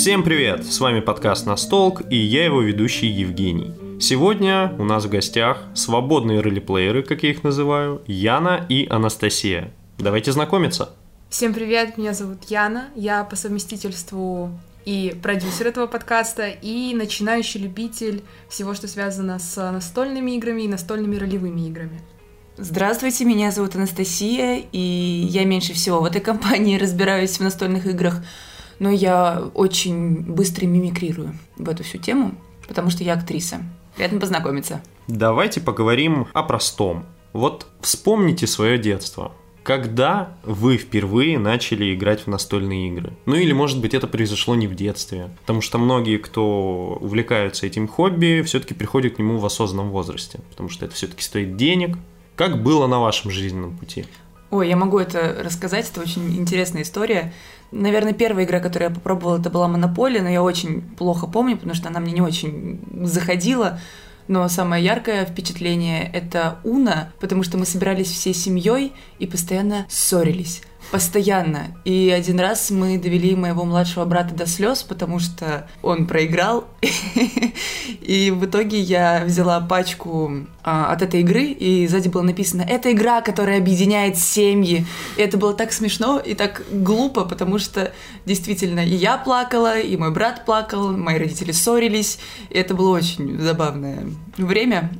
Всем привет! С вами подкаст «Настолк» и я его ведущий Евгений. Сегодня у нас в гостях свободные ролеплееры, как я их называю, Яна и Анастасия. Давайте знакомиться. Всем привет, меня зовут Яна, я по совместительству и продюсер этого подкаста, и начинающий любитель всего, что связано с настольными играми и настольными ролевыми играми. Здравствуйте, меня зовут Анастасия, и я меньше всего в этой компании разбираюсь в настольных играх, но я очень быстро мимикрирую в эту всю тему, потому что я актриса. Приятно познакомиться. Давайте поговорим о простом. Вот вспомните свое детство. Когда вы впервые начали играть в настольные игры? Ну или, может быть, это произошло не в детстве. Потому что многие, кто увлекаются этим хобби, все-таки приходят к нему в осознанном возрасте. Потому что это все-таки стоит денег. Как было на вашем жизненном пути? Ой, я могу это рассказать, это очень интересная история. Наверное, первая игра, которую я попробовала, это была Монополия, но я очень плохо помню, потому что она мне не очень заходила. Но самое яркое впечатление – это Уна, потому что мы собирались всей семьей и постоянно ссорились постоянно. И один раз мы довели моего младшего брата до слез, потому что он проиграл. И в итоге я взяла пачку а, от этой игры, и сзади было написано «Это игра, которая объединяет семьи». И это было так смешно и так глупо, потому что действительно и я плакала, и мой брат плакал, мои родители ссорились. И это было очень забавное время,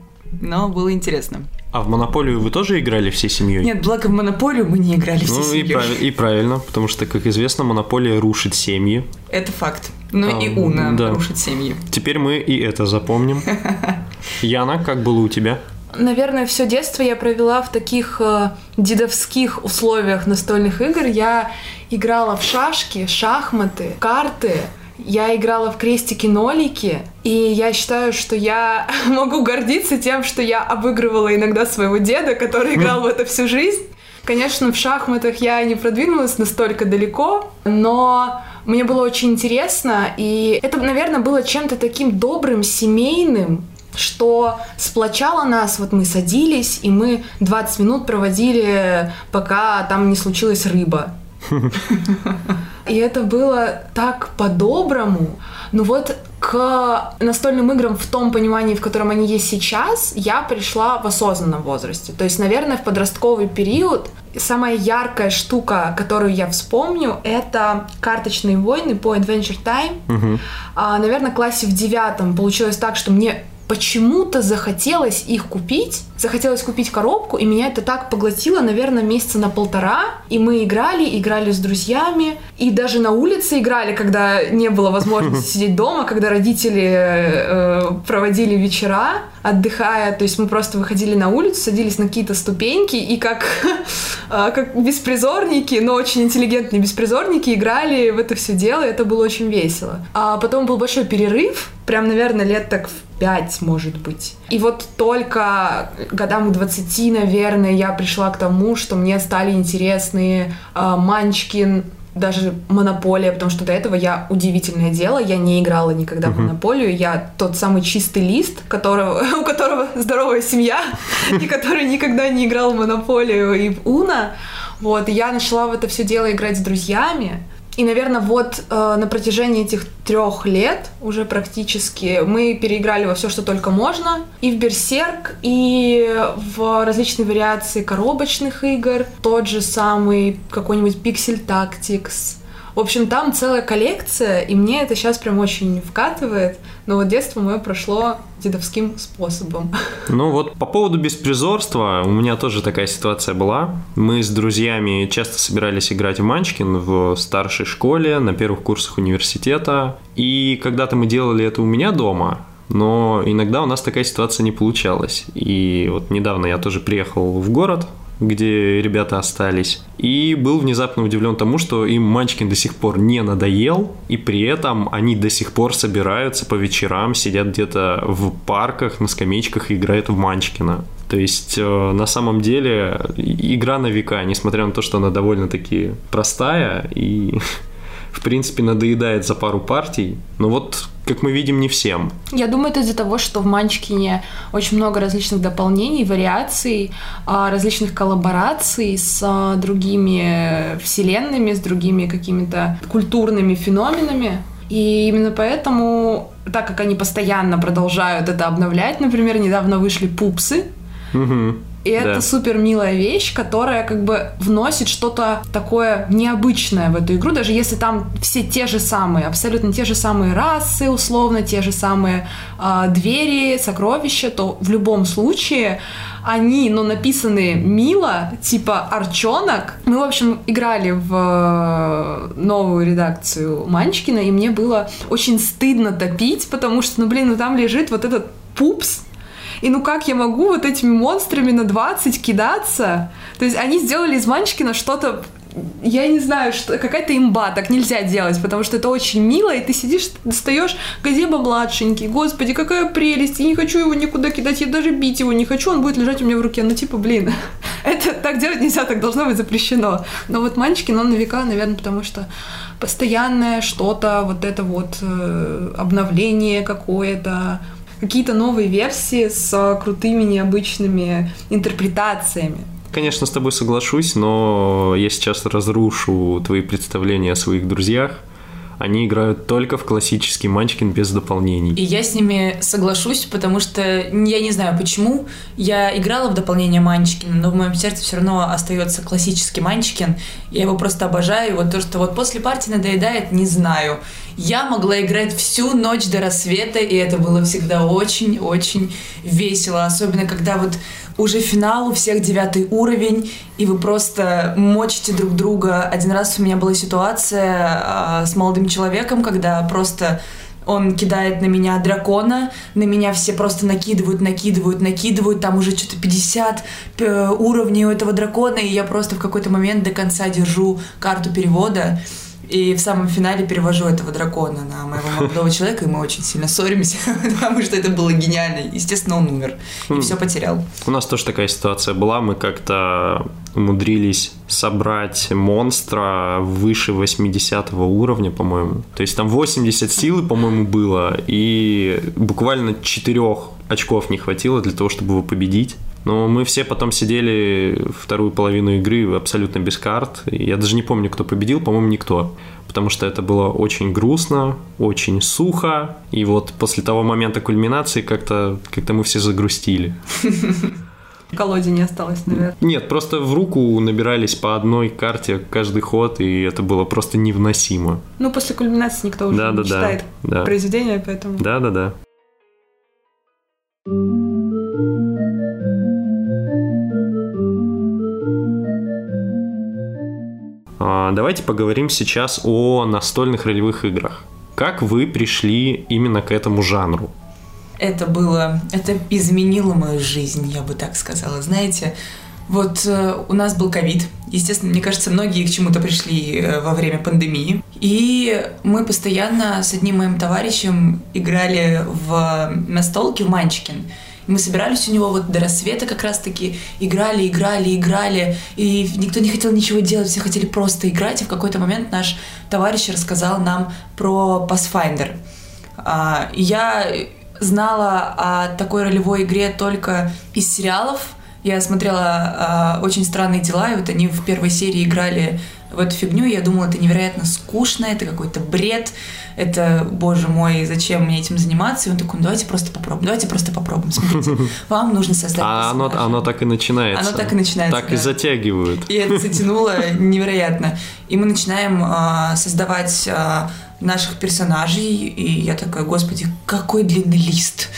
но было интересно. А в Монополию вы тоже играли всей семьей? Нет, благо в Монополию мы не играли всей ну, семьей. И, прав... и правильно, потому что, как известно, Монополия рушит семьи. Это факт. Ну а, и Уна да. рушит семьи. Теперь мы и это запомним. Яна, как было у тебя? Наверное, все детство я провела в таких э, дедовских условиях настольных игр. Я играла в шашки, шахматы, карты, я играла в крестики-нолики, и я считаю, что я могу гордиться тем, что я обыгрывала иногда своего деда, который играл в это всю жизнь. Конечно, в шахматах я не продвинулась настолько далеко, но мне было очень интересно, и это, наверное, было чем-то таким добрым, семейным, что сплочало нас, вот мы садились, и мы 20 минут проводили, пока там не случилась рыба. И это было так по-доброму. Но вот к настольным играм в том понимании, в котором они есть сейчас, я пришла в осознанном возрасте. То есть, наверное, в подростковый период самая яркая штука, которую я вспомню, это карточные войны по Adventure Time. Угу. А, наверное, в классе в девятом получилось так, что мне почему-то захотелось их купить, захотелось купить коробку, и меня это так поглотило, наверное, месяца на полтора. И мы играли, играли с друзьями, и даже на улице играли, когда не было возможности сидеть дома, когда родители э, проводили вечера, отдыхая. То есть мы просто выходили на улицу, садились на какие-то ступеньки, и как, э, как беспризорники, но очень интеллигентные беспризорники играли в это все дело, и это было очень весело. А потом был большой перерыв, прям, наверное, лет так в 5, может быть. И вот только годам к 20, наверное, я пришла к тому, что мне стали интересны э, Манчкин, даже монополия, потому что до этого я удивительное дело, я не играла никогда uh-huh. в монополию, я тот самый чистый лист, которого, у которого здоровая семья, и который никогда не играл в монополию и в Уна. Вот, и я начала в это все дело играть с друзьями, и, наверное, вот э, на протяжении этих трех лет уже практически мы переиграли во все, что только можно. И в Берсерк, и в различные вариации коробочных игр. Тот же самый какой-нибудь Pixel Tactics. В общем, там целая коллекция, и мне это сейчас прям очень вкатывает. Но вот детство мое прошло дедовским способом. Ну вот по поводу беспризорства, у меня тоже такая ситуация была. Мы с друзьями часто собирались играть в Манчкин в старшей школе, на первых курсах университета. И когда-то мы делали это у меня дома, но иногда у нас такая ситуация не получалась. И вот недавно я тоже приехал в город, где ребята остались. И был внезапно удивлен тому, что им Манчкин до сих пор не надоел, и при этом они до сих пор собираются по вечерам, сидят где-то в парках, на скамеечках и играют в Манчкина. То есть э, на самом деле игра на века, несмотря на то, что она довольно-таки простая и в принципе, надоедает за пару партий, но вот, как мы видим, не всем. Я думаю, это из-за того, что в Манчкине очень много различных дополнений, вариаций, а, различных коллабораций с а, другими вселенными, с другими какими-то культурными феноменами. И именно поэтому, так как они постоянно продолжают это обновлять, например, недавно вышли пупсы, Угу. И это Да. супер милая вещь, которая как бы вносит что-то такое необычное в эту игру, даже если там все те же самые, абсолютно те же самые расы, условно, те же самые а, двери, сокровища, то в любом случае они, ну, написаны мило, типа арчонок. Мы, в общем, играли в э, новую редакцию Манчкина, и мне было очень стыдно топить, потому что, ну, блин, ну там лежит вот этот пупс, и ну как я могу вот этими монстрами на 20 кидаться? То есть они сделали из Манчкина что-то я не знаю, что какая-то имба, так нельзя делать, потому что это очень мило, и ты сидишь, достаешь Газеба младшенький, господи, какая прелесть, я не хочу его никуда кидать, я даже бить его не хочу, он будет лежать у меня в руке, ну типа, блин, это так делать нельзя, так должно быть запрещено. Но вот Манчкин, он на века, наверное, потому что постоянное что-то, вот это вот э, обновление какое-то, какие-то новые версии с крутыми необычными интерпретациями. Конечно, с тобой соглашусь, но я сейчас разрушу твои представления о своих друзьях. Они играют только в классический манчкин без дополнений. И я с ними соглашусь, потому что я не знаю почему. Я играла в дополнение Манчкина, но в моем сердце все равно остается классический Манчкин. Я его просто обожаю. Вот то, что вот после партии надоедает, не знаю. Я могла играть всю ночь до рассвета, и это было всегда очень-очень весело. Особенно, когда вот уже финал, у всех девятый уровень, и вы просто мочите друг друга. Один раз у меня была ситуация а, с молодым человеком, когда просто он кидает на меня дракона, на меня все просто накидывают, накидывают, накидывают, там уже что-то 50 п- уровней у этого дракона, и я просто в какой-то момент до конца держу карту перевода, и в самом финале перевожу этого дракона на моего молодого человека, и мы очень сильно ссоримся, потому что это было гениально. Естественно, он умер и все потерял. У нас тоже такая ситуация была. Мы как-то умудрились собрать монстра выше 80 уровня, по-моему. То есть там 80 силы, по-моему, было. И буквально 4 очков не хватило для того, чтобы его победить. Но мы все потом сидели вторую половину игры абсолютно без карт. Я даже не помню, кто победил, по-моему, никто. Потому что это было очень грустно, очень сухо. И вот после того момента кульминации как-то как мы все загрустили. В колоде не осталось, наверное. Нет, просто в руку набирались по одной карте каждый ход, и это было просто невыносимо. Ну, после кульминации никто уже Да-да-да, не читает да. произведение, поэтому... Да-да-да. Давайте поговорим сейчас о настольных ролевых играх. Как вы пришли именно к этому жанру? Это было, это изменило мою жизнь, я бы так сказала. Знаете, вот э, у нас был ковид. Естественно, мне кажется, многие к чему-то пришли э, во время пандемии. И мы постоянно с одним моим товарищем играли в настолки в Манчкин. Мы собирались у него вот до рассвета как раз-таки, играли, играли, играли, и никто не хотел ничего делать, все хотели просто играть, и в какой-то момент наш товарищ рассказал нам про Pathfinder. А, я знала о такой ролевой игре только из сериалов. Я смотрела а, «Очень странные дела», и вот они в первой серии играли в эту фигню, и я думала, это невероятно скучно, это какой-то бред, это, боже мой, зачем мне этим заниматься? И он такой, ну давайте просто попробуем, давайте просто попробуем, смотрите, вам нужно создать А оно, персонажа». оно так и начинается. Оно так и начинается, Так и да. затягивают. И это затянуло невероятно. И мы начинаем а, создавать а, наших персонажей, и я такая, господи, какой длинный лист.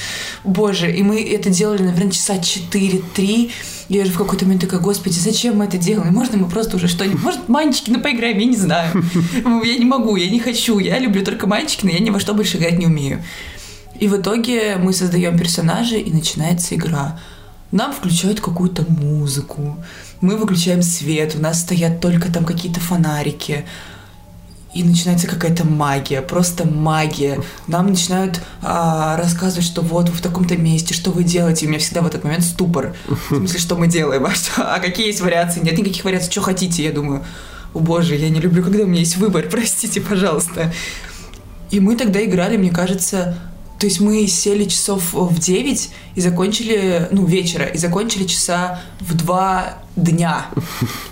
Боже, и мы это делали, наверное, часа 4-3. Я же в какой-то момент такая, господи, зачем мы это делаем? Можно мы просто уже что-нибудь... Может, манчики на поиграем? Я не знаю. Я не могу, я не хочу. Я люблю только манчики, но я ни во что больше играть не умею. И в итоге мы создаем персонажей, и начинается игра. Нам включают какую-то музыку, мы выключаем свет, у нас стоят только там какие-то фонарики. И начинается какая-то магия, просто магия. Нам начинают а, рассказывать, что вот вы в таком-то месте, что вы делаете. И у меня всегда в этот момент ступор. В смысле, что мы делаем? А, что, а какие есть вариации? Нет никаких вариаций. Что хотите? Я думаю, о боже, я не люблю, когда у меня есть выбор, простите, пожалуйста. И мы тогда играли, мне кажется, То есть мы сели часов в 9 и закончили, ну, вечера, и закончили часа в 2 дня.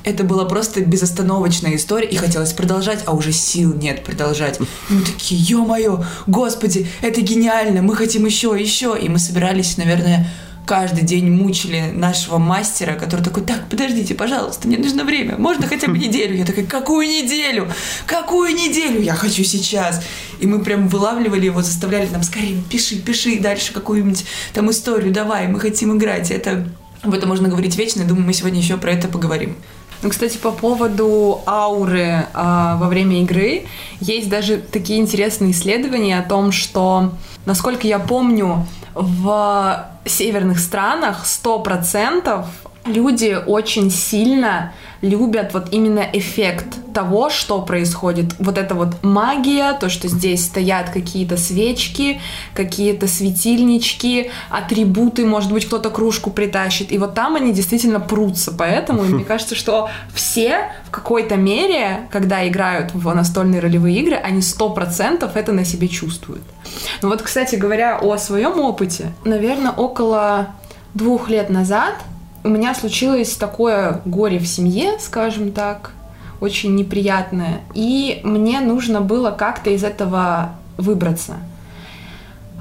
Это была просто безостановочная история, и хотелось продолжать, а уже сил нет продолжать. И мы такие, ё-моё, господи, это гениально, мы хотим еще, еще. И мы собирались, наверное, каждый день мучили нашего мастера, который такой, так, подождите, пожалуйста, мне нужно время, можно хотя бы неделю? Я такая, какую неделю? Какую неделю? Я хочу сейчас. И мы прям вылавливали его, заставляли нам, скорее, пиши, пиши дальше какую-нибудь там историю, давай, мы хотим играть. Это, об этом можно говорить вечно, думаю, мы сегодня еще про это поговорим. Ну, кстати, по поводу ауры э, во время игры, есть даже такие интересные исследования о том, что, насколько я помню, в северных странах 100% люди очень сильно любят вот именно эффект того, что происходит. Вот это вот магия, то, что здесь стоят какие-то свечки, какие-то светильнички, атрибуты, может быть, кто-то кружку притащит. И вот там они действительно прутся. Поэтому мне кажется, что все в какой-то мере, когда играют в настольные ролевые игры, они сто процентов это на себе чувствуют. Ну вот, кстати говоря, о своем опыте, наверное, около двух лет назад у меня случилось такое горе в семье, скажем так, очень неприятное, и мне нужно было как-то из этого выбраться.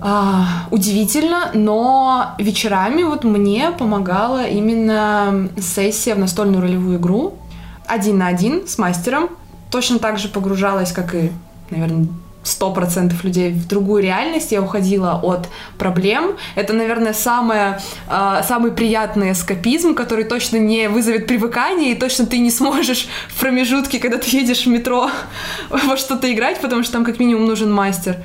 А, удивительно, но вечерами вот мне помогала именно сессия в настольную ролевую игру один на один с мастером. Точно так же погружалась, как и, наверное, сто процентов людей в другую реальность, я уходила от проблем. Это, наверное, самое, э, самый приятный эскапизм, который точно не вызовет привыкание, и точно ты не сможешь в промежутке, когда ты едешь в метро, во что-то играть, потому что там как минимум нужен мастер.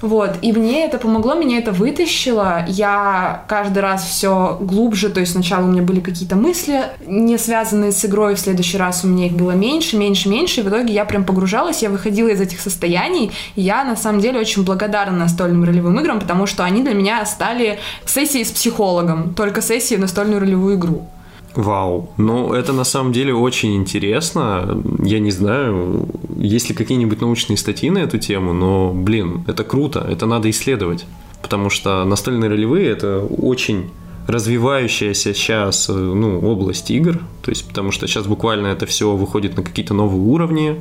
Вот, и мне это помогло, меня это вытащило. Я каждый раз все глубже, то есть сначала у меня были какие-то мысли, не связанные с игрой, в следующий раз у меня их было меньше, меньше, меньше, и в итоге я прям погружалась, я выходила из этих состояний, и я на самом деле очень благодарна настольным ролевым играм, потому что они для меня стали сессией с психологом, только сессией в настольную ролевую игру. Вау. Ну, это на самом деле очень интересно. Я не знаю, есть ли какие-нибудь научные статьи на эту тему, но, блин, это круто, это надо исследовать. Потому что настольные ролевые – это очень развивающаяся сейчас ну, область игр, то есть потому что сейчас буквально это все выходит на какие-то новые уровни,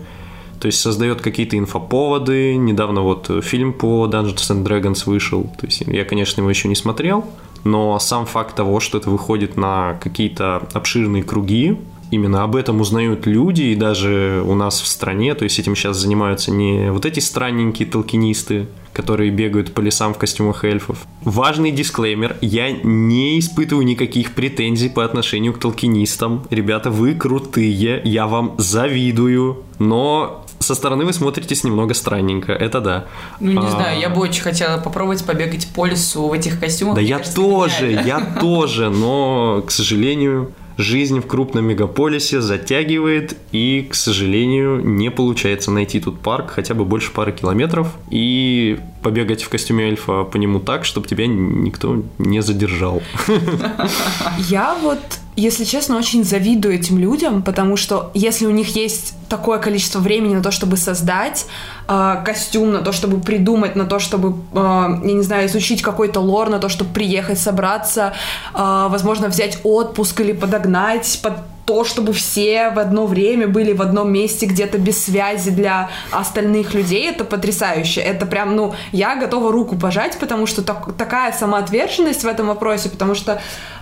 то есть создает какие-то инфоповоды. Недавно вот фильм по Dungeons and Dragons вышел, то есть я, конечно, его еще не смотрел, но сам факт того, что это выходит на какие-то обширные круги, именно об этом узнают люди, и даже у нас в стране, то есть этим сейчас занимаются не вот эти странненькие толкинисты, которые бегают по лесам в костюмах эльфов. Важный дисклеймер, я не испытываю никаких претензий по отношению к толкинистам. Ребята, вы крутые, я вам завидую, но со стороны вы смотритесь немного странненько, это да. Ну, не а... знаю, я бы очень хотела попробовать побегать по лесу в этих костюмах. Да я кажется, тоже, я тоже, но, к сожалению, жизнь в крупном мегаполисе затягивает, и, к сожалению, не получается найти тут парк хотя бы больше пары километров и побегать в костюме эльфа по нему так, чтобы тебя никто не задержал. Я вот если честно, очень завидую этим людям, потому что если у них есть такое количество времени на то, чтобы создать э, костюм, на то, чтобы придумать, на то, чтобы, э, я не знаю, изучить какой-то лор, на то, чтобы приехать, собраться, э, возможно, взять отпуск или подогнать под то, чтобы все в одно время были в одном месте, где-то без связи для остальных людей, это потрясающе. Это прям, ну, я готова руку пожать, потому что так, такая самоотверженность в этом вопросе, потому что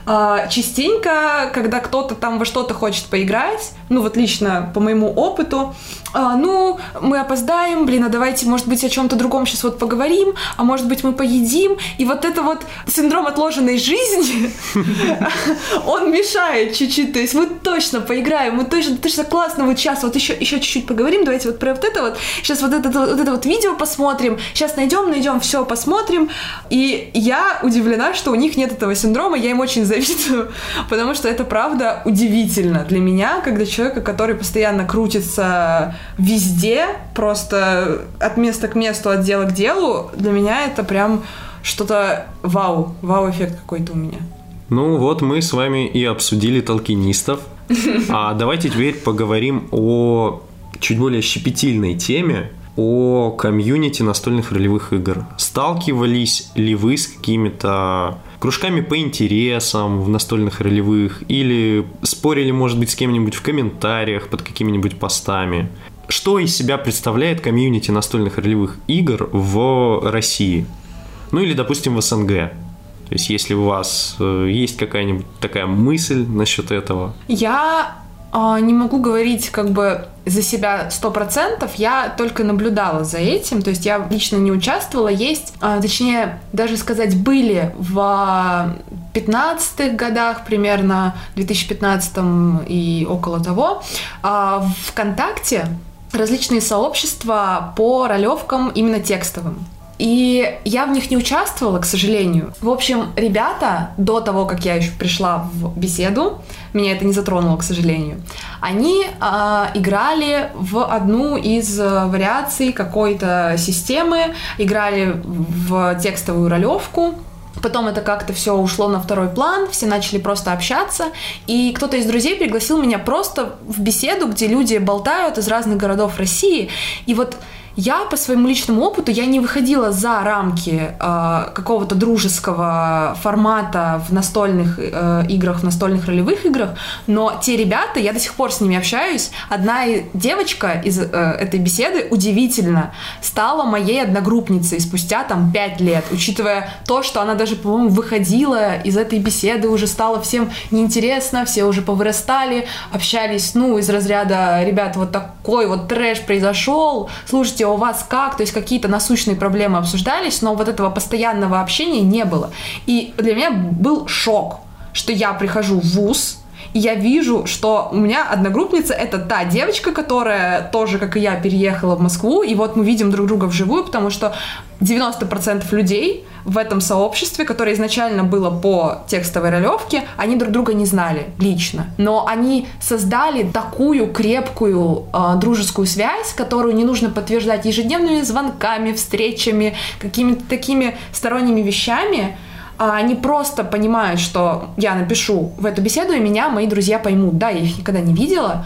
э, частенько, когда кто-то там во что-то хочет поиграть, ну, вот лично по моему опыту, э, ну, мы опоздаем, блин, а давайте, может быть, о чем-то другом сейчас вот поговорим, а может быть, мы поедим, и вот это вот синдром отложенной жизни, он мешает чуть-чуть, то есть мы то точно поиграем, мы точно, точно классно, вот сейчас вот еще, еще чуть-чуть поговорим, давайте вот про вот это вот, сейчас вот это, вот это вот видео посмотрим, сейчас найдем, найдем, все посмотрим, и я удивлена, что у них нет этого синдрома, я им очень завидую, потому что это правда удивительно для меня, когда человека, который постоянно крутится везде, просто от места к месту, от дела к делу, для меня это прям что-то вау, вау-эффект какой-то у меня. Ну вот мы с вами и обсудили толкинистов. А давайте теперь поговорим о чуть более щепетильной теме. о комьюнити настольных ролевых игр. Сталкивались ли вы с какими-то кружками по интересам в настольных ролевых или спорили, может быть, с кем-нибудь в комментариях под какими-нибудь постами? Что из себя представляет комьюнити настольных ролевых игр в России? Ну или, допустим, в СНГ? То есть, если у вас э, есть какая-нибудь такая мысль насчет этого? Я не могу говорить как бы за себя сто процентов, я только наблюдала за этим, то есть я лично не участвовала, есть, э, точнее, даже сказать, были в 15-х годах примерно, 2015 и около того, э, ВКонтакте различные сообщества по ролевкам именно текстовым. И я в них не участвовала, к сожалению. В общем, ребята, до того, как я еще пришла в беседу, меня это не затронуло, к сожалению, они э, играли в одну из э, вариаций какой-то системы, играли в текстовую ролевку, Потом это как-то все ушло на второй план, все начали просто общаться, и кто-то из друзей пригласил меня просто в беседу, где люди болтают из разных городов России, и вот я по своему личному опыту, я не выходила за рамки э, какого-то дружеского формата в настольных э, играх, в настольных ролевых играх, но те ребята, я до сих пор с ними общаюсь. Одна девочка из э, этой беседы удивительно стала моей одногруппницей спустя там пять лет, учитывая то, что она даже, по-моему, выходила из этой беседы, уже стало всем неинтересно, все уже повырастали, общались, ну, из разряда, ребят, вот такой вот трэш произошел, слушайте, у вас как, то есть какие-то насущные проблемы обсуждались, но вот этого постоянного общения не было. И для меня был шок, что я прихожу в ВУЗ, я вижу, что у меня одногруппница это та девочка, которая тоже, как и я, переехала в Москву, и вот мы видим друг друга вживую, потому что 90% людей в этом сообществе, которое изначально было по текстовой ролевке, они друг друга не знали лично. Но они создали такую крепкую э, дружескую связь, которую не нужно подтверждать ежедневными звонками, встречами, какими-то такими сторонними вещами, они просто понимают, что я напишу в эту беседу, и меня мои друзья поймут. Да, я их никогда не видела,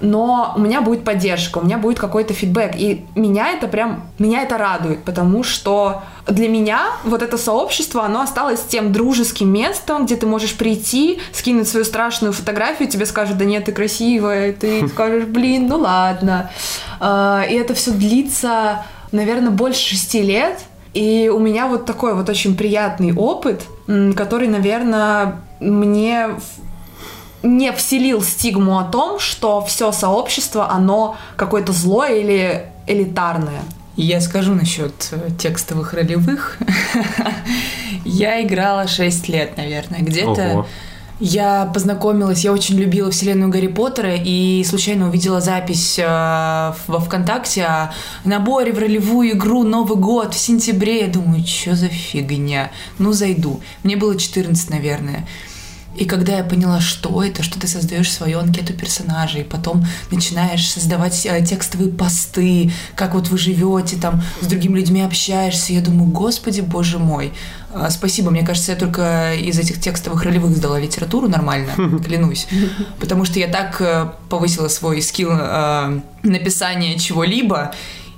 но у меня будет поддержка, у меня будет какой-то фидбэк. И меня это прям, меня это радует, потому что для меня вот это сообщество, оно осталось тем дружеским местом, где ты можешь прийти, скинуть свою страшную фотографию, тебе скажут, да нет, ты красивая, ты скажешь, блин, ну ладно. А, и это все длится, наверное, больше шести лет, и у меня вот такой вот очень приятный опыт, который, наверное, мне не вселил стигму о том, что все сообщество, оно какое-то злое или элитарное. Я скажу насчет э, текстовых ролевых. Я играла 6 лет, наверное, где-то. Я познакомилась, я очень любила вселенную Гарри Поттера и случайно увидела запись э, во ВКонтакте о наборе в ролевую игру Новый год в сентябре. Я думаю, что за фигня? Ну, зайду. Мне было 14, наверное. И когда я поняла, что это, что ты создаешь свою анкету персонажей, потом начинаешь создавать э, текстовые посты, как вот вы живете, там с другими людьми общаешься, я думаю, господи, боже мой, а, спасибо, мне кажется, я только из этих текстовых ролевых сдала литературу нормально, клянусь, потому что я так э, повысила свой скилл э, написания чего-либо,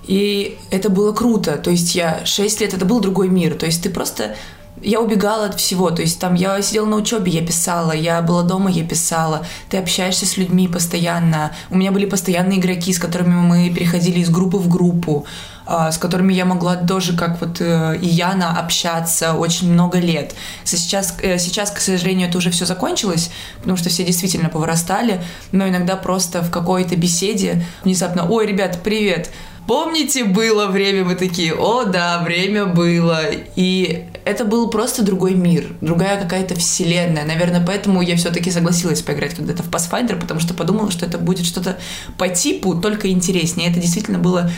и это было круто. То есть я 6 лет, это был другой мир. То есть ты просто я убегала от всего, то есть там я сидела на учебе, я писала, я была дома, я писала, ты общаешься с людьми постоянно, у меня были постоянные игроки, с которыми мы переходили из группы в группу, а, с которыми я могла тоже, как вот э, и Яна, общаться очень много лет. Сейчас, э, сейчас, к сожалению, это уже все закончилось, потому что все действительно повырастали, но иногда просто в какой-то беседе внезапно, ой, ребят, привет, Помните, было время, мы такие, о да, время было. И это был просто другой мир, другая какая-то вселенная. Наверное, поэтому я все-таки согласилась поиграть когда-то в Pathfinder, потому что подумала, что это будет что-то по типу, только интереснее. Это действительно было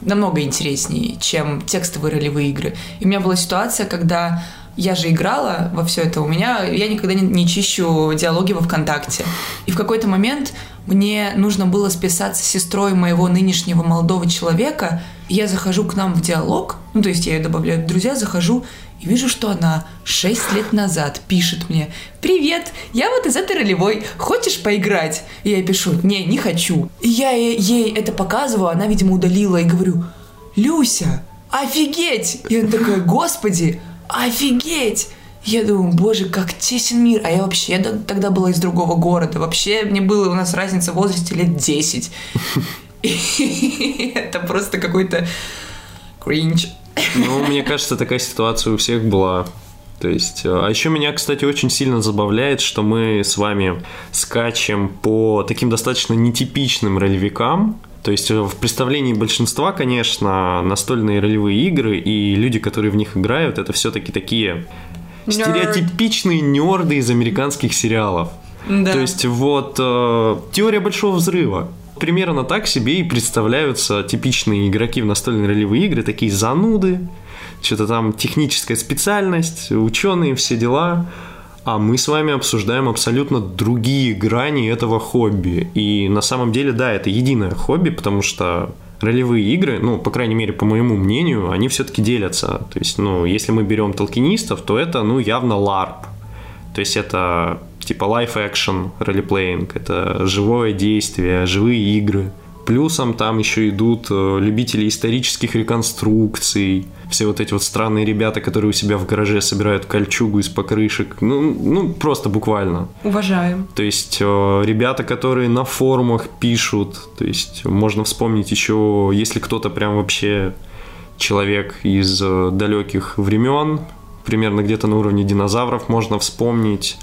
намного интереснее, чем текстовые ролевые игры. И у меня была ситуация, когда я же играла во все это, у меня, я никогда не, не чищу диалоги во ВКонтакте. И в какой-то момент мне нужно было списаться с сестрой моего нынешнего молодого человека. Я захожу к нам в диалог, ну, то есть я ее добавляю в друзья, захожу и вижу, что она 6 лет назад пишет мне «Привет, я вот из этой ролевой, хочешь поиграть?» И я пишу «Не, не хочу». И я ей это показываю, она, видимо, удалила и говорю Люся, офигеть! И он такой, господи, офигеть! Я думаю, боже, как тесен мир. А я вообще я тогда была из другого города. Вообще мне было, у нас разница в возрасте лет 10. И это просто какой-то кринж. Ну, мне кажется, такая ситуация у всех была. То есть, э, а еще меня, кстати, очень сильно забавляет, что мы с вами скачем по таким достаточно нетипичным ролевикам. То есть э, в представлении большинства, конечно, настольные ролевые игры и люди, которые в них играют, это все-таки такие стереотипичные нерды из американских сериалов. Да. То есть вот э, теория большого взрыва. Примерно так себе и представляются типичные игроки в настольные ролевые игры, такие зануды, что-то там техническая специальность, ученые, все дела. А мы с вами обсуждаем абсолютно другие грани этого хобби. И на самом деле, да, это единое хобби, потому что ролевые игры, ну, по крайней мере, по моему мнению, они все-таки делятся. То есть, ну, если мы берем толкинистов, то это, ну, явно LARP. То есть это типа live action ролеплеинг, это живое действие, живые игры. Плюсом там еще идут э, любители исторических реконструкций, все вот эти вот странные ребята, которые у себя в гараже собирают кольчугу из покрышек. Ну, ну просто буквально. Уважаем. То есть э, ребята, которые на форумах пишут, то есть можно вспомнить еще, если кто-то прям вообще человек из э, далеких времен, примерно где-то на уровне динозавров, можно вспомнить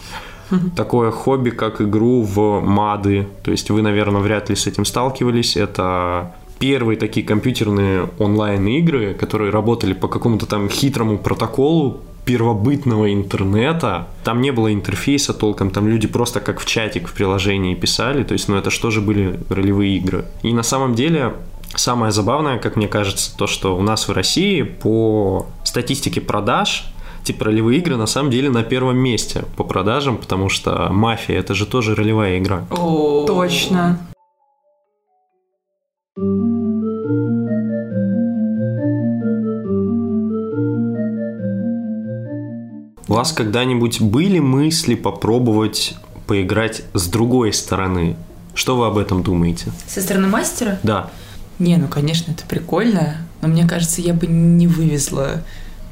такое хобби, как игру в мады. То есть вы, наверное, вряд ли с этим сталкивались. Это первые такие компьютерные онлайн-игры, которые работали по какому-то там хитрому протоколу первобытного интернета. Там не было интерфейса толком, там люди просто как в чатик в приложении писали. То есть, ну это что же были ролевые игры. И на самом деле Самое забавное, как мне кажется, то, что у нас в России по статистике продаж типа ролевые игры на самом деле на первом месте по продажам, потому что мафия это же тоже ролевая игра. О, точно. У вас когда-нибудь были мысли попробовать поиграть с другой стороны? Что вы об этом думаете? Со стороны мастера? Да. Не, ну конечно, это прикольно, но мне кажется, я бы не вывезла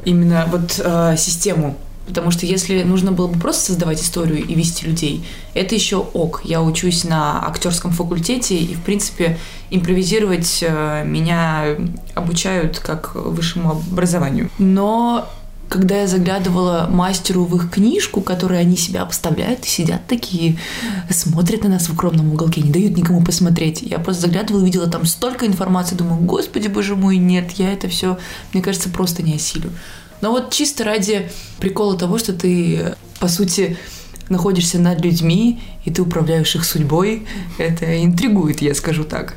именно вот э, систему. Потому что если нужно было бы просто создавать историю и вести людей, это еще ок. Я учусь на актерском факультете, и, в принципе, импровизировать э, меня обучают как высшему образованию. Но когда я заглядывала мастеру в их книжку, которую они себя обставляют, сидят такие, смотрят на нас в укромном уголке, не дают никому посмотреть. Я просто заглядывала, видела там столько информации, думаю, господи, боже мой, нет, я это все, мне кажется, просто не осилю. Но вот чисто ради прикола того, что ты, по сути, находишься над людьми, и ты управляешь их судьбой, это интригует, я скажу так.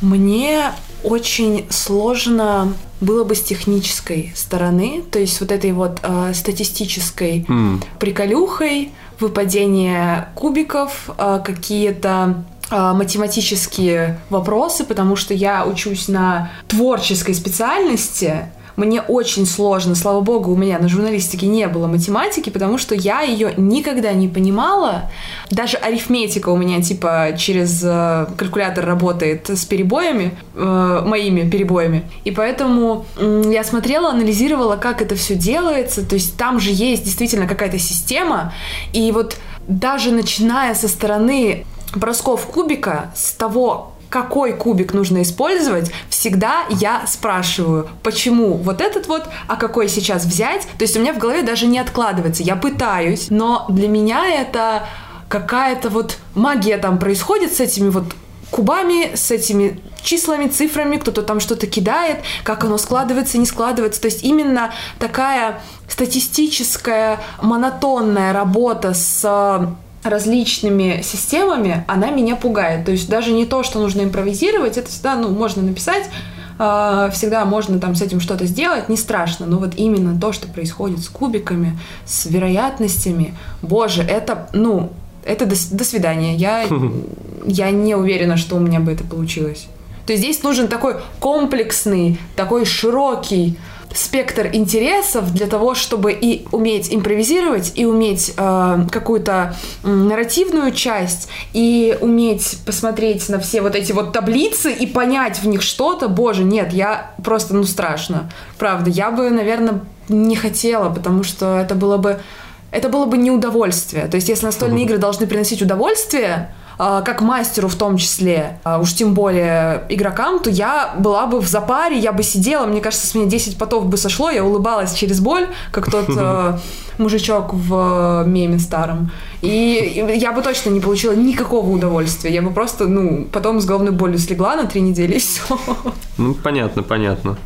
Мне очень сложно было бы с технической стороны, то есть вот этой вот э, статистической mm. приколюхой, выпадение кубиков, э, какие-то э, математические вопросы, потому что я учусь на творческой специальности, мне очень сложно, слава богу, у меня на журналистике не было математики, потому что я ее никогда не понимала. Даже арифметика у меня типа через э, калькулятор работает с перебоями, э, моими перебоями. И поэтому я смотрела, анализировала, как это все делается. То есть там же есть действительно какая-то система. И вот даже начиная со стороны бросков кубика, с того, какой кубик нужно использовать, всегда я спрашиваю, почему вот этот вот, а какой сейчас взять. То есть у меня в голове даже не откладывается. Я пытаюсь, но для меня это какая-то вот магия там происходит с этими вот кубами, с этими числами, цифрами, кто-то там что-то кидает, как оно складывается, не складывается. То есть именно такая статистическая, монотонная работа с различными системами, она меня пугает. То есть даже не то, что нужно импровизировать, это всегда, ну, можно написать, э, всегда можно там с этим что-то сделать, не страшно. Но вот именно то, что происходит с кубиками, с вероятностями, боже, это, ну, это до, до свидания. Я, я не уверена, что у меня бы это получилось. То есть здесь нужен такой комплексный, такой широкий спектр интересов для того, чтобы и уметь импровизировать, и уметь э, какую-то нарративную часть, и уметь посмотреть на все вот эти вот таблицы и понять в них что-то. Боже, нет, я просто, ну, страшно. Правда, я бы, наверное, не хотела, потому что это было бы это было бы неудовольствие. То есть, если настольные игры должны приносить удовольствие, как мастеру в том числе, а, уж тем более игрокам, то я была бы в запаре, я бы сидела, мне кажется, с меня 10 потов бы сошло, я улыбалась через боль, как тот э, мужичок в меме старом. И я бы точно не получила никакого удовольствия. Я бы просто, ну, потом с головной болью слегла на три недели и все. Ну, понятно, понятно.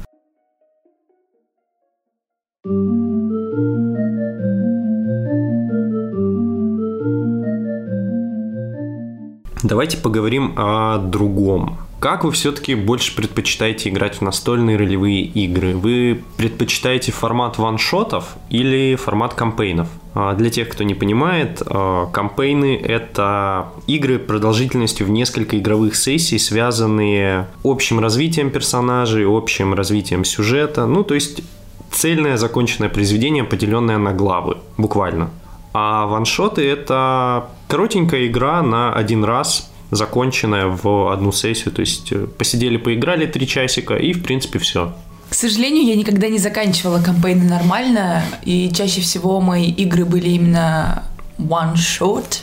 Давайте поговорим о другом. Как вы все-таки больше предпочитаете играть в настольные ролевые игры? Вы предпочитаете формат ваншотов или формат кампейнов? А, для тех, кто не понимает, а, кампейны – это игры продолжительностью в несколько игровых сессий, связанные общим развитием персонажей, общим развитием сюжета. Ну, то есть цельное законченное произведение, поделенное на главы, буквально. А ваншоты – это коротенькая игра на один раз, законченная в одну сессию. То есть э, посидели, поиграли три часика и, в принципе, все. К сожалению, я никогда не заканчивала кампейны нормально, и чаще всего мои игры были именно one-shot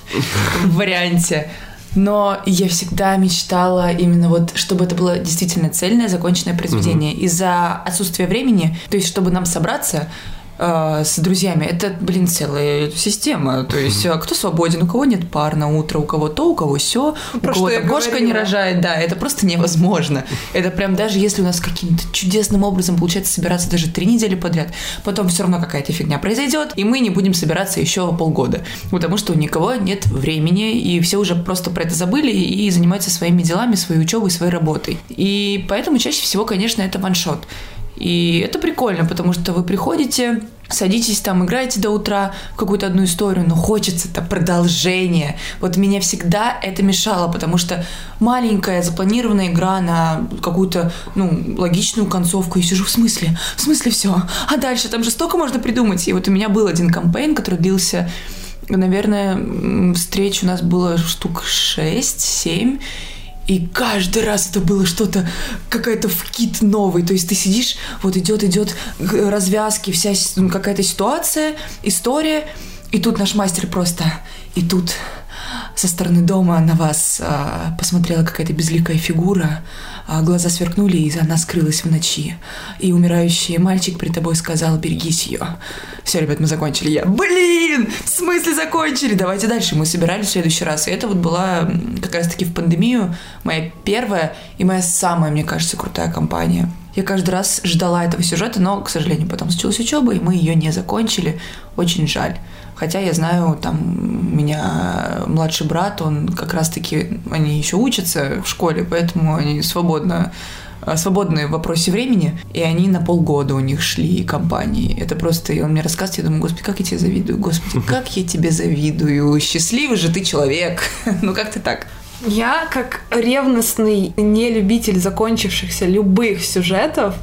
в варианте. Но я всегда мечтала именно вот, чтобы это было действительно цельное, законченное произведение. Из-за отсутствия времени, то есть чтобы нам собраться, с друзьями, это, блин, целая система. То есть, mm-hmm. кто свободен, у кого нет пар на утро, у кого то, у кого все, у кого-то кошка не рожает, да, это просто невозможно. Это прям даже если у нас каким-то чудесным образом получается собираться даже три недели подряд, потом все равно какая-то фигня произойдет, и мы не будем собираться еще полгода, потому что у никого нет времени, и все уже просто про это забыли и занимаются своими делами, своей учебой, своей работой. И поэтому чаще всего, конечно, это ваншот. И это прикольно, потому что вы приходите, садитесь там, играете до утра в какую-то одну историю, но хочется это продолжение. Вот меня всегда это мешало, потому что маленькая запланированная игра на какую-то, ну, логичную концовку, и сижу в смысле, в смысле все, а дальше там же столько можно придумать. И вот у меня был один кампейн, который длился, наверное, встреч у нас было штук 6-7, и каждый раз это было что-то, какая-то вкид новый. То есть ты сидишь, вот идет, идет развязки, вся какая-то ситуация, история, и тут наш мастер просто, и тут со стороны дома на вас а, посмотрела какая-то безликая фигура, а, глаза сверкнули, и она скрылась в ночи. И умирающий мальчик при тобой сказал, берегись ее. Все, ребят, мы закончили. Я, блин, в смысле закончили? Давайте дальше. Мы собирались в следующий раз. И это вот была как раз-таки в пандемию моя первая и моя самая, мне кажется, крутая компания. Я каждый раз ждала этого сюжета, но, к сожалению, потом случилась учеба, и мы ее не закончили. Очень жаль. Хотя я знаю, там у меня младший брат, он как раз-таки, они еще учатся в школе, поэтому они свободно свободные в вопросе времени, и они на полгода у них шли компании. Это просто, и он мне рассказывает, я думаю, господи, как я тебе завидую, господи, как я тебе завидую, счастливый же ты человек, ну как ты так? Я, как ревностный нелюбитель закончившихся любых сюжетов,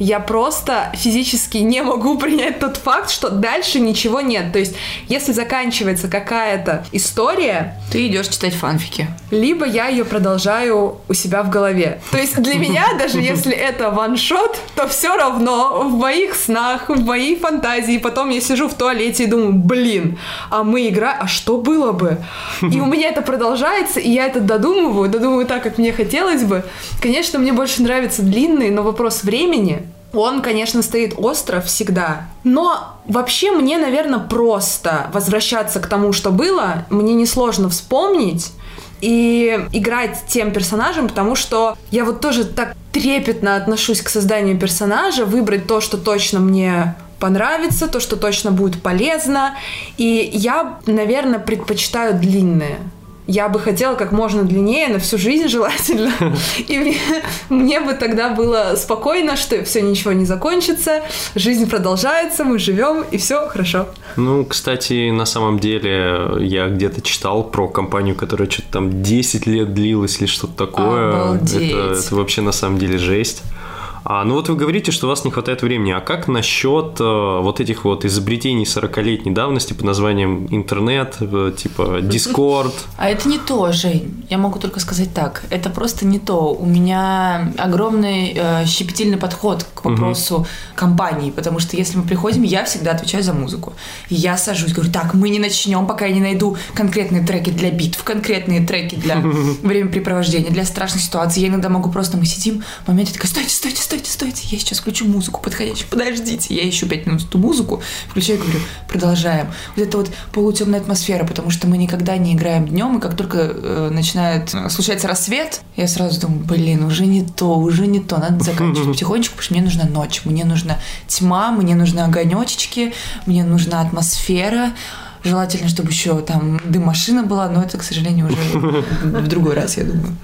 я просто физически не могу принять тот факт, что дальше ничего нет. То есть, если заканчивается какая-то история... Ты идешь читать фанфики. Либо я ее продолжаю у себя в голове. То есть, для меня, даже если это ваншот, то все равно в моих снах, в моей фантазии, потом я сижу в туалете и думаю, блин, а мы играем, а что было бы? И у меня это продолжается, и я это додумываю, додумываю так, как мне хотелось бы. Конечно, мне больше нравится длинный, но вопрос времени, он, конечно, стоит остро всегда. Но вообще мне, наверное, просто возвращаться к тому, что было. Мне несложно вспомнить и играть тем персонажем, потому что я вот тоже так трепетно отношусь к созданию персонажа, выбрать то, что точно мне понравится, то, что точно будет полезно. И я, наверное, предпочитаю длинные я бы хотела как можно длиннее, на всю жизнь желательно. И мне, мне бы тогда было спокойно, что все ничего не закончится, жизнь продолжается, мы живем, и все хорошо. Ну, кстати, на самом деле, я где-то читал про компанию, которая что-то там 10 лет длилась или что-то такое. Обалдеть. Это, это вообще на самом деле жесть. А, ну вот вы говорите, что у вас не хватает времени. А как насчет э, вот этих вот изобретений 40-летней давности под названием интернет, э, типа Discord? А это не то, Жень. Я могу только сказать так. Это просто не то. У меня огромный э, щепетильный подход к вопросу угу. компании, потому что если мы приходим, я всегда отвечаю за музыку. Я сажусь, говорю, так, мы не начнем, пока я не найду конкретные треки для битв, конкретные треки для времяпрепровождения, для страшных ситуаций. Я иногда могу просто, мы сидим, в моменте такая, стойте, стойте, стойте, стойте, я сейчас включу музыку подходящую, подождите. Я ищу пять минут эту музыку, включаю и говорю, продолжаем. Вот это вот полутемная атмосфера, потому что мы никогда не играем днем, и как только э, начинает э, случаться рассвет, я сразу думаю, блин, уже не то, уже не то, надо заканчивать потихонечку, потому что мне нужна ночь, мне нужна тьма, мне нужны огонечки, мне нужна атмосфера, Желательно, чтобы еще там дым-машина была, но это, к сожалению, уже в другой раз, я думаю.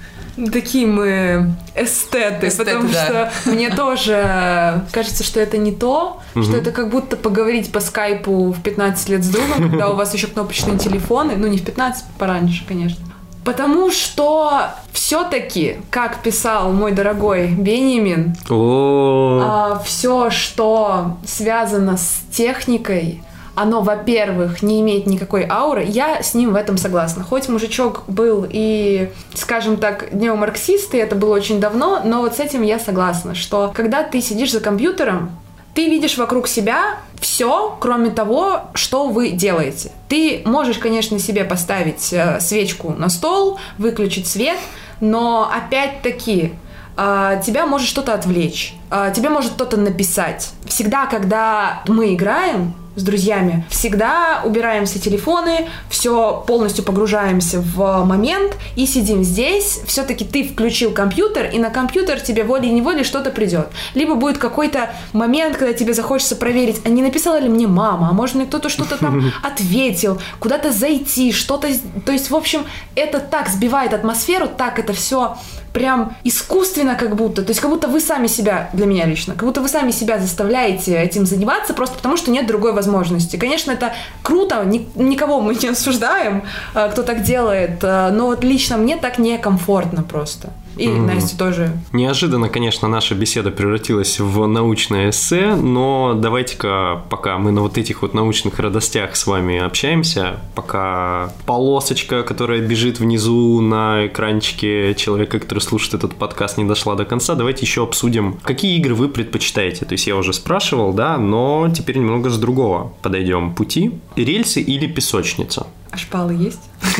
Такие мы эстеты, эстеты потому да. что мне тоже кажется, что это не то, угу. что это как будто поговорить по скайпу в 15 лет с другом, когда у вас еще кнопочные телефоны, ну не в 15, пораньше, конечно. Потому что все-таки, как писал мой дорогой Бенjamin, а, все, что связано с техникой, оно, во-первых, не имеет никакой ауры, я с ним в этом согласна. Хоть мужичок был и, скажем так, неомарксист, и это было очень давно, но вот с этим я согласна, что когда ты сидишь за компьютером, ты видишь вокруг себя все, кроме того, что вы делаете. Ты можешь, конечно, себе поставить э, свечку на стол, выключить свет, но опять-таки э, тебя может что-то отвлечь, э, тебе может кто-то написать. Всегда, когда мы играем, с друзьями. Всегда убираем все телефоны, все полностью погружаемся в момент и сидим здесь. Все-таки ты включил компьютер, и на компьютер тебе волей-неволей что-то придет. Либо будет какой-то момент, когда тебе захочется проверить, а не написала ли мне мама, а может мне кто-то что-то там ответил, куда-то зайти, что-то... То есть, в общем, это так сбивает атмосферу, так это все прям искусственно как будто, то есть как будто вы сами себя, для меня лично, как будто вы сами себя заставляете этим заниматься просто потому, что нет другой возможности. Конечно, это круто, ни, никого мы не осуждаем, э, кто так делает, э, но вот лично мне так некомфортно просто. И mm. Настя тоже. Неожиданно, конечно, наша беседа превратилась в научное эссе, но давайте-ка, пока мы на вот этих вот научных радостях с вами общаемся, пока полосочка, которая бежит внизу на экранчике человека, который слушает этот подкаст, не дошла до конца, давайте еще обсудим, какие игры вы предпочитаете. То есть я уже спрашивал, да, но теперь немного с другого подойдем пути. Рельсы или песочница? А шпалы есть?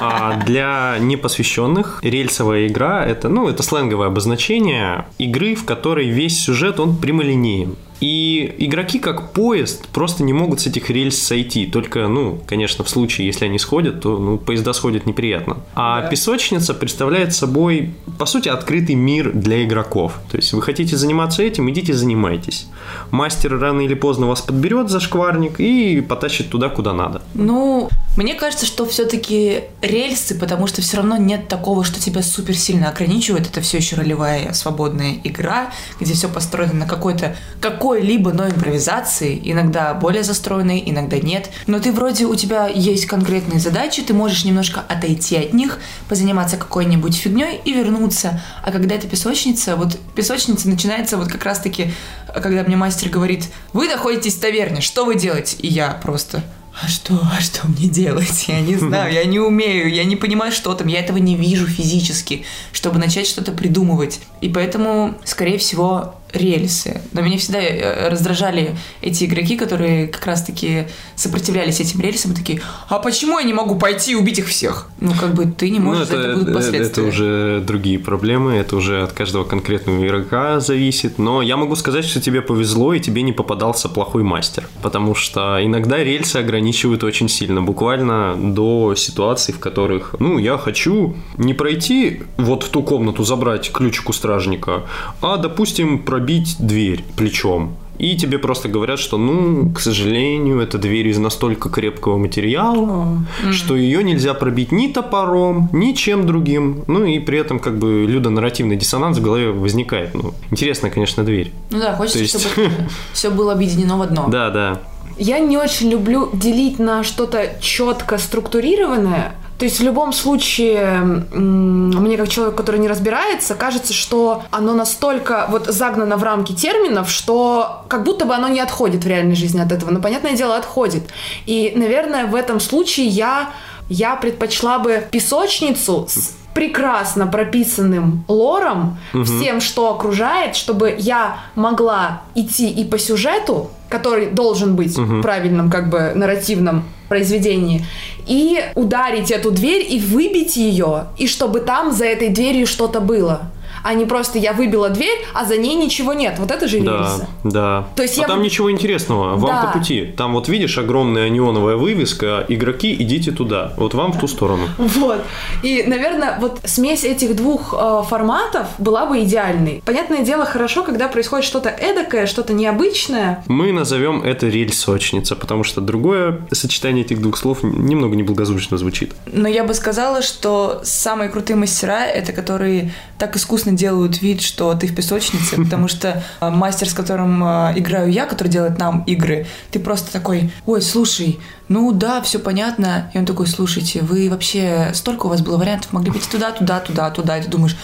А для непосвященных рельсовая игра это, ну, это сленговое обозначение игры, в которой весь сюжет он прямолинеен. И игроки, как поезд, просто не могут с этих рельс сойти. Только, ну, конечно, в случае, если они сходят, то ну, поезда сходят неприятно. А да. песочница представляет собой, по сути, открытый мир для игроков. То есть вы хотите заниматься этим, идите занимайтесь. Мастер рано или поздно вас подберет за шкварник и потащит туда, куда надо. Ну, мне кажется, что все-таки рельсы, потому что все равно нет такого, что тебя супер сильно ограничивает. Это все еще ролевая свободная игра, где все построено на какой-то какой какой-либо, но импровизации, иногда более застроенной, иногда нет. Но ты вроде, у тебя есть конкретные задачи, ты можешь немножко отойти от них, позаниматься какой-нибудь фигней и вернуться. А когда это песочница, вот песочница начинается вот как раз-таки, когда мне мастер говорит, вы находитесь в таверне, что вы делаете? И я просто, а что, а что мне делать? Я не знаю, я не умею, я не понимаю, что там, я этого не вижу физически, чтобы начать что-то придумывать. И поэтому, скорее всего, рельсы. Но меня всегда э, раздражали эти игроки, которые как раз-таки сопротивлялись этим рельсам и такие, а почему я не могу пойти и убить их всех? Ну, как бы ты не можешь, ну, это, это будут последствия. Это уже другие проблемы, это уже от каждого конкретного игрока зависит. Но я могу сказать, что тебе повезло, и тебе не попадался плохой мастер. Потому что иногда рельсы ограничивают очень сильно, буквально до ситуаций, в которых, ну, я хочу не пройти вот в ту комнату, забрать ключик у стражника, а, допустим, про пробить дверь плечом. И тебе просто говорят, что, ну, к сожалению, эта дверь из настолько крепкого материала, mm-hmm. что ее нельзя пробить ни топором, ни чем другим. Ну и при этом как бы людонарративный диссонанс в голове возникает. Ну, интересная, конечно, дверь. Ну да, хочется, есть... чтобы все было объединено в одно. Да, да. Я не очень люблю делить на что-то четко структурированное, То есть в любом случае, мне как человек, который не разбирается, кажется, что оно настолько вот загнано в рамки терминов, что как будто бы оно не отходит в реальной жизни от этого. Но, понятное дело, отходит. И, наверное, в этом случае я я предпочла бы песочницу с прекрасно прописанным лором, угу. всем, что окружает, чтобы я могла идти и по сюжету, который должен быть угу. в правильном как бы нарративном произведении, и ударить эту дверь и выбить ее, и чтобы там за этой дверью что-то было а не просто я выбила дверь, а за ней ничего нет. Вот это же да, рельсы. Да. То есть а я... там ничего интересного. Вам да. по пути. Там вот видишь огромная неоновая вывеска, игроки, идите туда. Вот вам в ту сторону. Вот. И, наверное, вот смесь этих двух э, форматов была бы идеальной. Понятное дело, хорошо, когда происходит что-то эдакое, что-то необычное. Мы назовем это рельсочница, потому что другое сочетание этих двух слов немного неблагозвучно звучит. Но я бы сказала, что самые крутые мастера это которые так искусно делают вид, что ты в песочнице, потому что а, мастер, с которым а, играю я, который делает нам игры, ты просто такой, ой, слушай, ну да, все понятно. И он такой, слушайте, вы вообще, столько у вас было вариантов, могли быть туда, туда, туда, туда. И ты думаешь,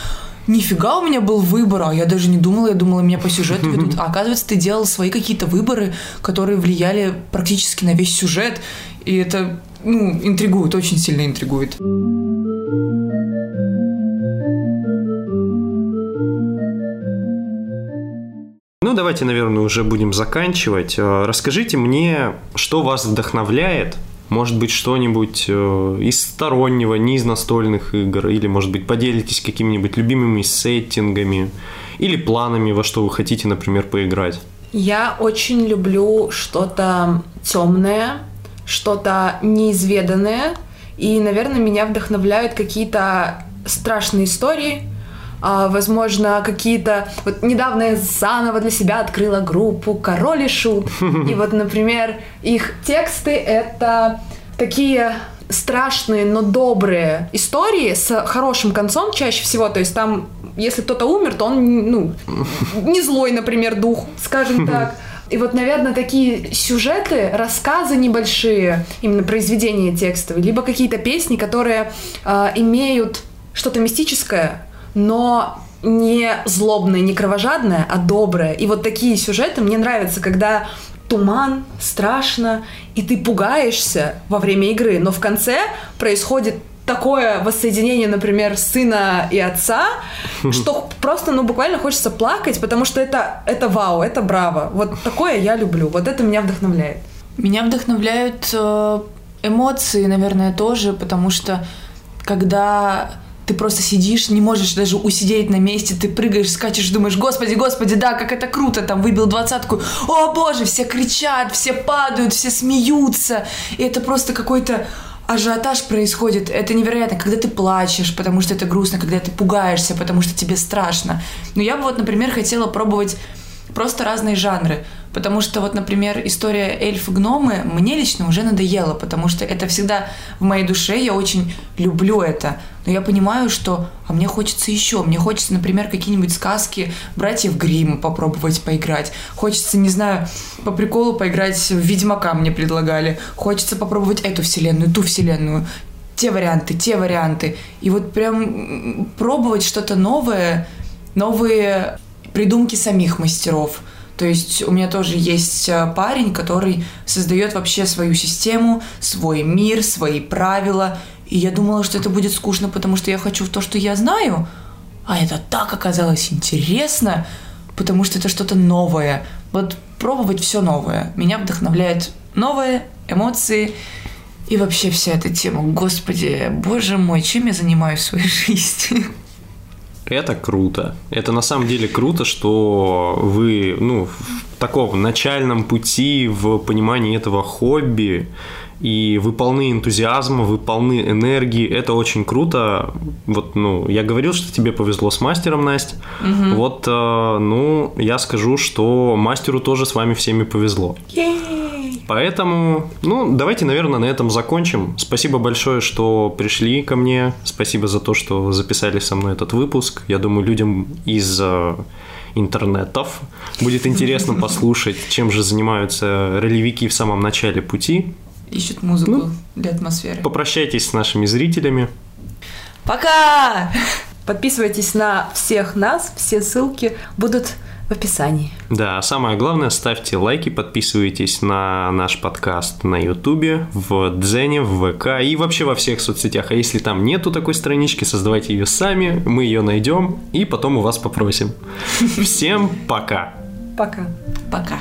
нифига у меня был выбор, а я даже не думала, я думала, меня по сюжету ведут. А оказывается, ты делал свои какие-то выборы, которые влияли практически на весь сюжет. И это, ну, интригует, очень сильно интригует. Ну, давайте, наверное, уже будем заканчивать. Э, расскажите мне, что вас вдохновляет? Может быть, что-нибудь э, из стороннего, не из настольных игр, или, может быть, поделитесь какими-нибудь любимыми сеттингами? Или планами, во что вы хотите, например, поиграть. Я очень люблю что-то темное, что-то неизведанное, и, наверное, меня вдохновляют какие-то страшные истории, а, возможно, какие-то... Вот недавно я заново для себя открыла группу «Король и Шут». И вот, например, их тексты — это такие страшные, но добрые истории с хорошим концом чаще всего. То есть там, если кто-то умер, то он, ну, не злой, например, дух, скажем так. И вот, наверное, такие сюжеты, рассказы небольшие, именно произведения текстовые, либо какие-то песни, которые э, имеют что-то мистическое, но не злобное, не кровожадное, а доброе. И вот такие сюжеты мне нравятся, когда туман, страшно, и ты пугаешься во время игры, но в конце происходит такое воссоединение, например, сына и отца, что просто, ну, буквально хочется плакать, потому что это, это вау, это браво. Вот такое я люблю, вот это меня вдохновляет. Меня вдохновляют э, эмоции, наверное, тоже, потому что когда ты просто сидишь, не можешь даже усидеть на месте, ты прыгаешь, скачешь, думаешь, господи, господи, да, как это круто, там выбил двадцатку, о боже, все кричат, все падают, все смеются, и это просто какой-то ажиотаж происходит, это невероятно, когда ты плачешь, потому что это грустно, когда ты пугаешься, потому что тебе страшно. Но я бы вот, например, хотела пробовать просто разные жанры. Потому что вот, например, история эльфы-гномы мне лично уже надоела, потому что это всегда в моей душе, я очень люблю это. Но я понимаю, что а мне хочется еще. Мне хочется, например, какие-нибудь сказки братьев Гримма попробовать поиграть. Хочется, не знаю, по приколу поиграть в Ведьмака мне предлагали. Хочется попробовать эту вселенную, ту вселенную. Те варианты, те варианты. И вот прям пробовать что-то новое, новые придумки самих мастеров – то есть у меня тоже есть э, парень, который создает вообще свою систему, свой мир, свои правила. И я думала, что это будет скучно, потому что я хочу в то, что я знаю. А это так оказалось интересно, потому что это что-то новое. Вот пробовать все новое. Меня вдохновляет новые эмоции и вообще вся эта тема. Господи, боже мой, чем я занимаюсь в своей жизни? Это круто. Это на самом деле круто, что вы, ну, в таком начальном пути в понимании этого хобби, и вы полны энтузиазма, вы полны энергии, это очень круто. Вот, ну, я говорил, что тебе повезло с мастером, Настя. Угу. Вот, э, ну, я скажу, что мастеру тоже с вами всеми повезло. Поэтому, ну, давайте, наверное, на этом закончим. Спасибо большое, что пришли ко мне. Спасибо за то, что записали со мной этот выпуск. Я думаю, людям из э, интернетов будет интересно послушать, чем же занимаются ролевики в самом начале пути. Ищут музыку Ну, для атмосферы. Попрощайтесь с нашими зрителями. Пока! Подписывайтесь на всех нас, все ссылки будут в описании. Да, а самое главное, ставьте лайки, подписывайтесь на наш подкаст на Ютубе, в Дзене, в ВК и вообще во всех соцсетях. А если там нету такой странички, создавайте ее сами, мы ее найдем и потом у вас попросим. Всем пока! Пока. Пока.